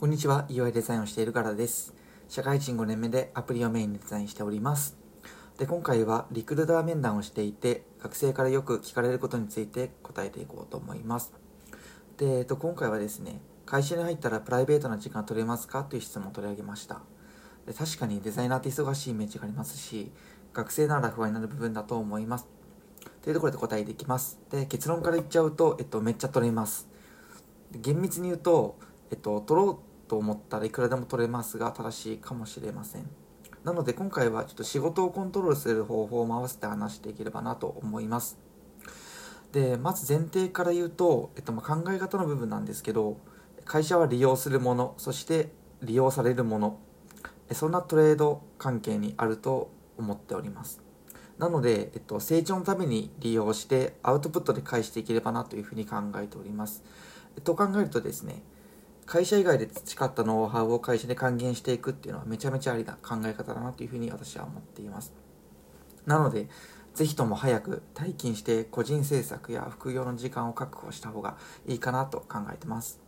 こんにちは、UI デザインをしているガラです。社会人5年目でアプリをメインにデザインしております。で、今回はリクルーター面談をしていて、学生からよく聞かれることについて答えていこうと思います。で、えっと、今回はですね、会社に入ったらプライベートな時間取れますか？という質問を取り上げました。で確かにデザイナーって忙しいイメージがありますし、学生なら不安になる部分だと思います。というところで答えていきます。で、結論から言っちゃうと、えっと、めっちゃ取れます。厳密に言うと、えっと、取ろうと思ったらいくらでも取れますが正しいかもしれません。なので今回はちょっと仕事をコントロールする方法も合わせて話していければなと思います。でまず前提から言うと、えっと、ま考え方の部分なんですけど会社は利用するものそして利用されるものそんなトレード関係にあると思っております。なので、えっと、成長のために利用してアウトプットで返していければなというふうに考えております。と考えるとですね会社以外で培ったノウハウを会社で還元していくっていうのはめちゃめちゃありな考え方だなというふうに私は思っています。なのでぜひとも早く退勤して個人制作や副業の時間を確保した方がいいかなと考えてます。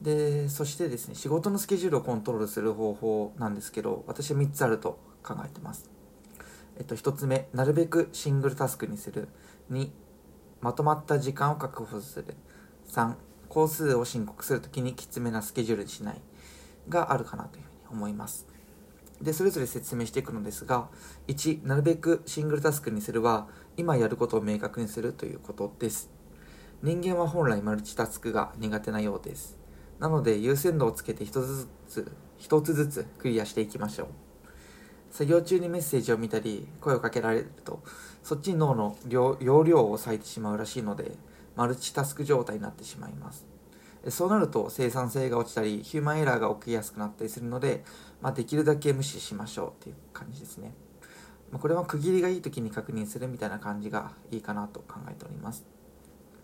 でそしてですね仕事のスケジュールをコントロールする方法なんですけど私は3つあると考えてます。えっと、1つ目なるべくシングルタスクにする。2まとまった時間を確保する。3工数を申告するときにきつめなスケジュールにしないがあるかなというふうに思います。で、それぞれ説明していくのですが、1、なるべくシングルタスクにするは、今やることを明確にするということです。人間は本来マルチタスクが苦手なようです。なので、優先度をつけて一つずつ、一つずつクリアしていきましょう。作業中にメッセージを見たり、声をかけられると、そっちに脳の容量を割いてしまうらしいので、マルチタスク状態になってしまいます。そうなると生産性が落ちたりヒューマンエラーが起きやすくなったりするので、まあ、できるだけ無視しましょうっていう感じですね、まあ、これは区切りがいい時に確認するみたいな感じがいいかなと考えております。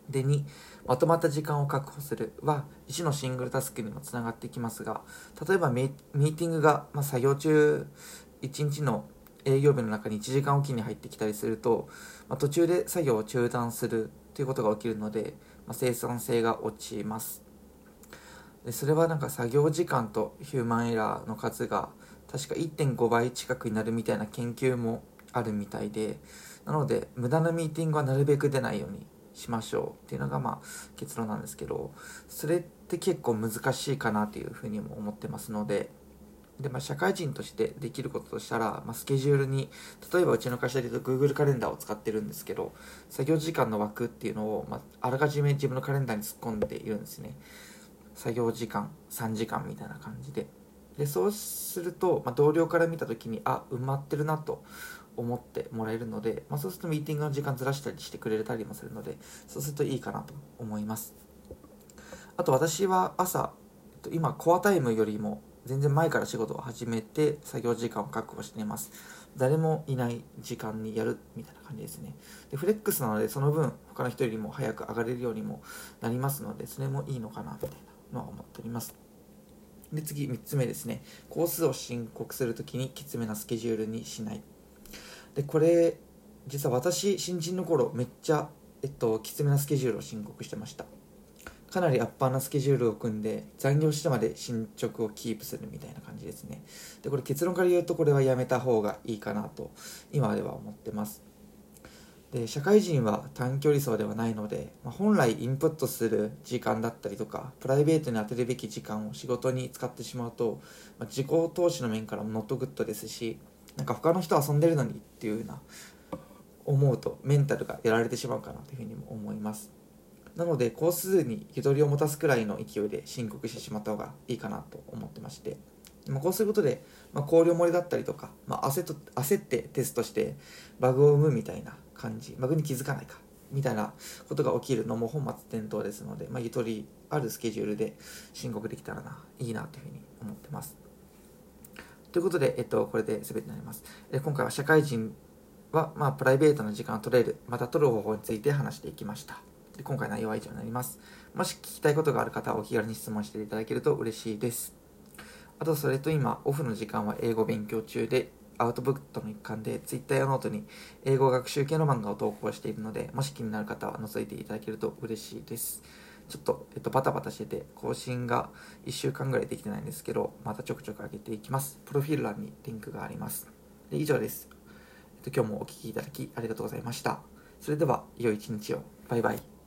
で2まとまった時間を確保するは1のシングルタスクにもつながってきますが例えばミーティングが、まあ、作業中1日の営業日の中に1時間おきに入ってきたりすると、まあ、途中で作業を中断するということが起きるので、まあ、生産性が落ちます。でそれはなんか作業時間とヒューマンエラーの数が確か1.5倍近くになるみたいな研究もあるみたいでなので無駄なミーティングはなるべく出ないようにしましょう。っていうのがまあ結論なんですけどそれって結構難しいかなというふうにも思ってますのでで、まあ、社会人としてできることとしたら、まあ、スケジュールに、例えばうちの会社で言うと Google カレンダーを使ってるんですけど、作業時間の枠っていうのを、まあ、あらかじめ自分のカレンダーに突っ込んでいるんですね。作業時間3時間みたいな感じで。で、そうすると、まあ、同僚から見た時に、あ、埋まってるなと思ってもらえるので、まあ、そうするとミーティングの時間ずらしたりしてくれたりもするので、そうするといいかなと思います。あと私は朝、今コアタイムよりも全然前から仕事を始めて作業時間を確保しています。誰もいない時間にやるみたいな感じですね。でフレックスなのでその分他の人よりも早く上がれるようにもなりますのでそれもいいのかなみたいなのは思っております。で次3つ目ですね。工数を申告するときにきつめなスケジュールにしない。でこれ実は私新人の頃めっちゃえっときつめなスケジュールを申告してました。かなりアッパーなスケジュールを組んで残業してまで進捗をキープするみたいな感じですね。でこれ結論から言うとこれはやめた方がいいかなと今では思ってます。で社会人は短距離走ではないので、まあ、本来インプットする時間だったりとかプライベートに充てるべき時間を仕事に使ってしまうと、まあ、自己投資の面からもノットグッドですしなんか他の人遊んでるのにっていうような思うとメンタルがやられてしまうかなというふうにも思います。なので工数にゆとりを持たすくらいの勢いで申告してしまった方がいいかなと思ってまして、まあ、こうすることで、まあ、考慮漏れだったりとか、まあ、焦と焦ってテストしてバグを生むみたいな感じバグに気づかないかみたいなことが起きるのも本末転倒ですので、まあ、ゆとりあるスケジュールで申告できたらないいなというふうに思ってます。ということで、えっと、これで全てになります。え今回は社会人は、まあ、プライベートな時間を取れる、また取る方法について話していきました。で今回内容は以上になります。もし聞きたいことがある方はお気軽に質問していただけると嬉しいです。あと、それと今、オフの時間は英語勉強中で、アウトプットの一環で Twitter やノートに英語学習系の漫画を投稿しているので、もし気になる方は覗いていただけると嬉しいです。ちょっと、えっと、バタバタしてて、更新が1週間ぐらいできてないんですけど、またちょくちょく上げていきます。プロフィール欄にリンクがあります。で以上です、えっと。今日もお聴きいただきありがとうございました。それでは、良い一日を。バイバイ。